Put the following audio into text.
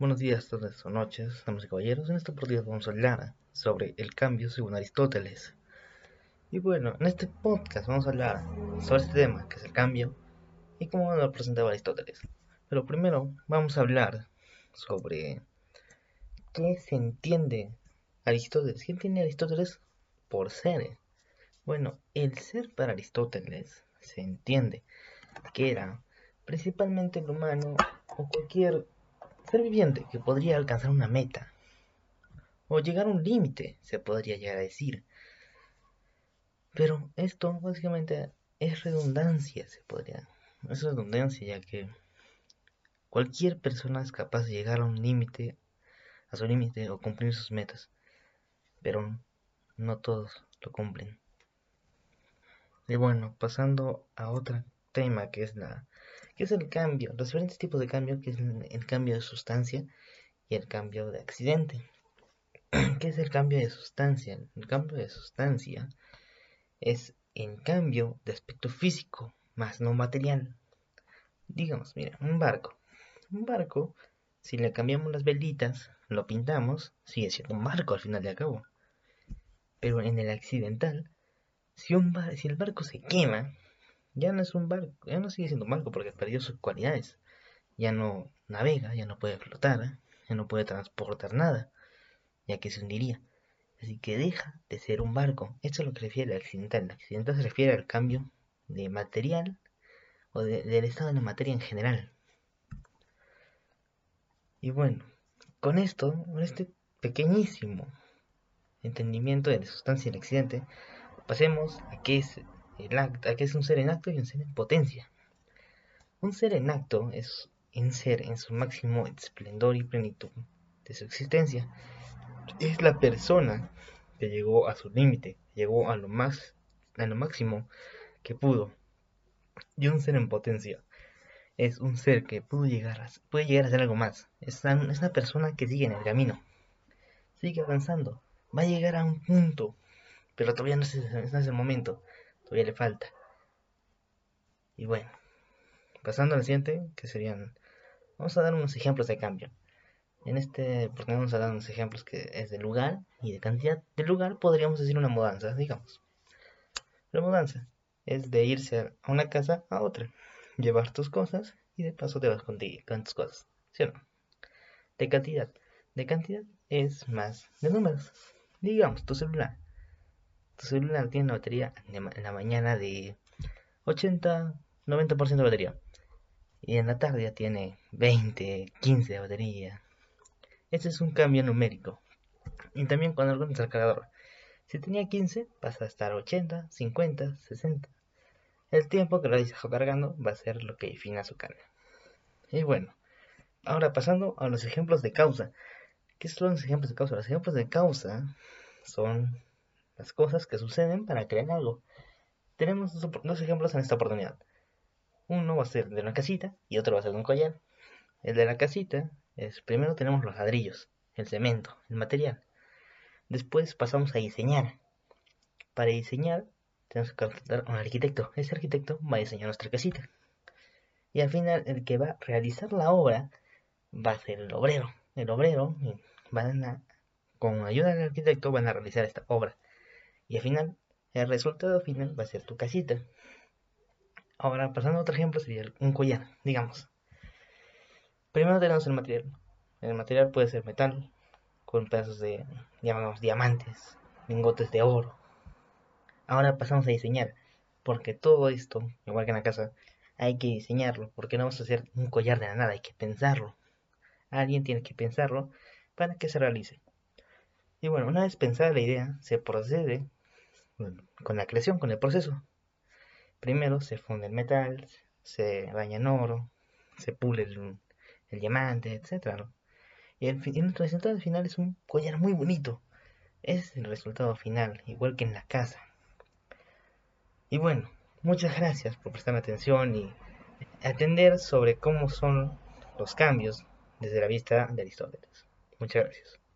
Buenos días, tardes o noches, damas y caballeros. En esta oportunidad vamos a hablar sobre el cambio según Aristóteles. Y bueno, en este podcast vamos a hablar sobre este tema, que es el cambio, y cómo lo presentaba Aristóteles. Pero primero vamos a hablar sobre qué se entiende Aristóteles. ¿Qué entiende Aristóteles por ser? Bueno, el ser para Aristóteles se entiende que era principalmente el humano o cualquier ser viviente que podría alcanzar una meta o llegar a un límite, se podría llegar a decir. Pero esto básicamente es redundancia, se podría. Es redundancia ya que cualquier persona es capaz de llegar a un límite, a su límite o cumplir sus metas. Pero no todos lo cumplen. Y bueno, pasando a otro tema que es la que es el cambio, los diferentes tipos de cambio, que es el cambio de sustancia y el cambio de accidente. ¿Qué es el cambio de sustancia? El cambio de sustancia es el cambio de aspecto físico, más no material. Digamos, mira, un barco. Un barco, si le cambiamos las velitas, lo pintamos, sigue siendo un barco al final de cabo. Pero en el accidental, si, un si el barco se quema, ya no es un barco, ya no sigue siendo un barco porque perdió sus cualidades. Ya no navega, ya no puede flotar, ya no puede transportar nada, ya que se hundiría. Así que deja de ser un barco. Esto es lo que refiere al accidental. El accidental se refiere al cambio de material o del estado de la materia en general. Y bueno, con esto, con este pequeñísimo entendimiento de la sustancia del accidente, pasemos a qué es el acto, que es un ser en acto y un ser en potencia. Un ser en acto es un ser en su máximo esplendor y plenitud de su existencia. Es la persona que llegó a su límite, llegó a lo más, a lo máximo que pudo. Y un ser en potencia es un ser que pudo llegar a, puede llegar a ser algo más. Es una persona que sigue en el camino, sigue avanzando, va a llegar a un punto, pero todavía no es, no es el momento todavía le falta. Y bueno, pasando al siguiente, que serían, vamos a dar unos ejemplos de cambio. En este oportunidad vamos a dar unos ejemplos que es de lugar y de cantidad. De lugar podríamos decir una mudanza, digamos. La mudanza es de irse a una casa a otra, llevar tus cosas y de paso te vas con, con tus cosas, ¿sí o no? De cantidad. De cantidad es más de números. Digamos, tu celular tu celular tiene una batería en la mañana de 80, 90% de batería. Y en la tarde ya tiene 20, 15 de batería. Ese es un cambio numérico. Y también cuando lo el cargador. Si tenía 15, pasa a estar 80, 50, 60. El tiempo que lo dejado cargando va a ser lo que defina su carga. Y bueno, ahora pasando a los ejemplos de causa. ¿Qué son los ejemplos de causa? Los ejemplos de causa son las cosas que suceden para crear algo. Tenemos dos, ejemplos en esta oportunidad. Uno va a ser de una casita y otro va a ser de un collar. El de la casita es primero tenemos los ladrillos, el cemento, el material. Después pasamos a diseñar. Para diseñar tenemos que contratar a un arquitecto. Ese arquitecto va a diseñar nuestra casita. Y al final el que va a realizar la obra va a ser el obrero. El obrero van a, con ayuda del arquitecto van a realizar esta obra. Y al final, el resultado final va a ser tu casita. Ahora, pasando a otro ejemplo, sería un collar, digamos. Primero tenemos el material. El material puede ser metal, con pedazos de, llamamos, diamantes, lingotes de oro. Ahora pasamos a diseñar, porque todo esto, igual que en la casa, hay que diseñarlo, porque no vamos a hacer un collar de la nada, hay que pensarlo. Alguien tiene que pensarlo para que se realice. Y bueno, una vez pensada la idea, se procede con la creación, con el proceso. Primero se funde el metal, se baña en oro, se pule el, diamante, etc. Y el, el, resultado final es un collar muy bonito. es el resultado final, igual que en la casa. Y bueno, muchas gracias por prestar atención y atender sobre cómo son los cambios desde la vista de Aristóteles. Muchas gracias.